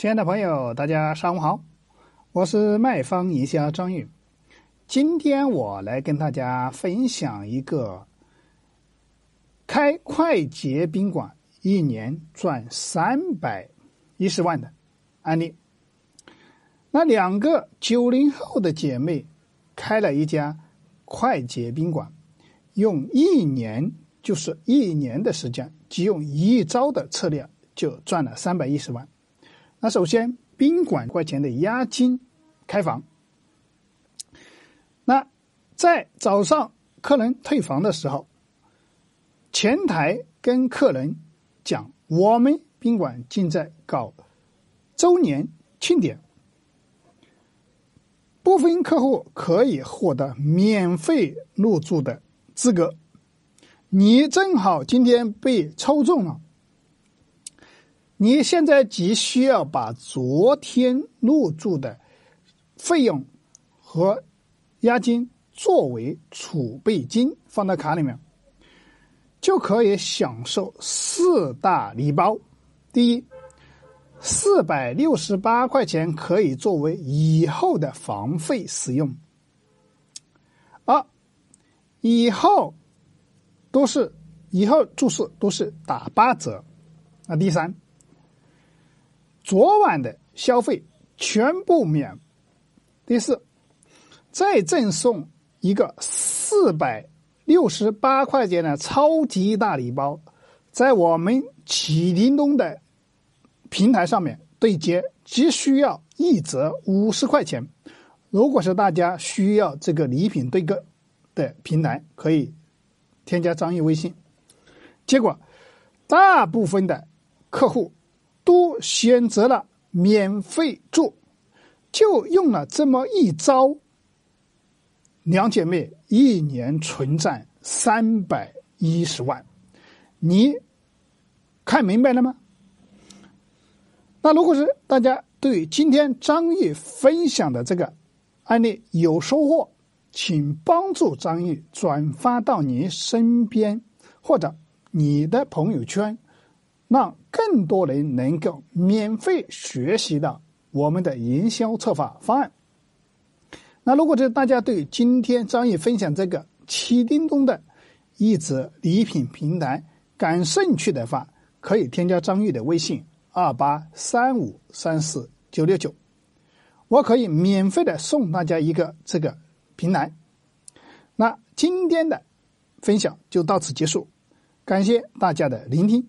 亲爱的朋友，大家上午好，我是卖方营销张宇。今天我来跟大家分享一个开快捷宾馆一年赚三百一十万的案例。那两个九零后的姐妹开了一家快捷宾馆，用一年就是一年的时间，即用一招的策略就赚了三百一十万。那首先，宾馆块钱的押金开房。那在早上客人退房的时候，前台跟客人讲，我们宾馆正在搞周年庆典，部分客户可以获得免费入住的资格。你正好今天被抽中了。你现在只需要把昨天入住的费用和押金作为储备金放到卡里面，就可以享受四大礼包。第一，四百六十八块钱可以作为以后的房费使用，二，以后都是以后住宿都是打八折。那第三。昨晚的消费全部免。第四，再赠送一个四百六十八块钱的超级大礼包，在我们启灵东的平台上面对接，只需要一折五十块钱。如果是大家需要这个礼品对个的平台，可以添加张毅微信。结果，大部分的客户。都选择了免费住，就用了这么一招，两姐妹一年存赚三百一十万，你看明白了吗？那如果是大家对今天张毅分享的这个案例有收获，请帮助张毅转发到你身边或者你的朋友圈。让更多人能够免费学习到我们的营销策划方案。那如果这大家对今天张毅分享这个七叮咚的一则礼品平台感兴趣的话，可以添加张毅的微信二八三五三四九六九，我可以免费的送大家一个这个平台。那今天的分享就到此结束，感谢大家的聆听。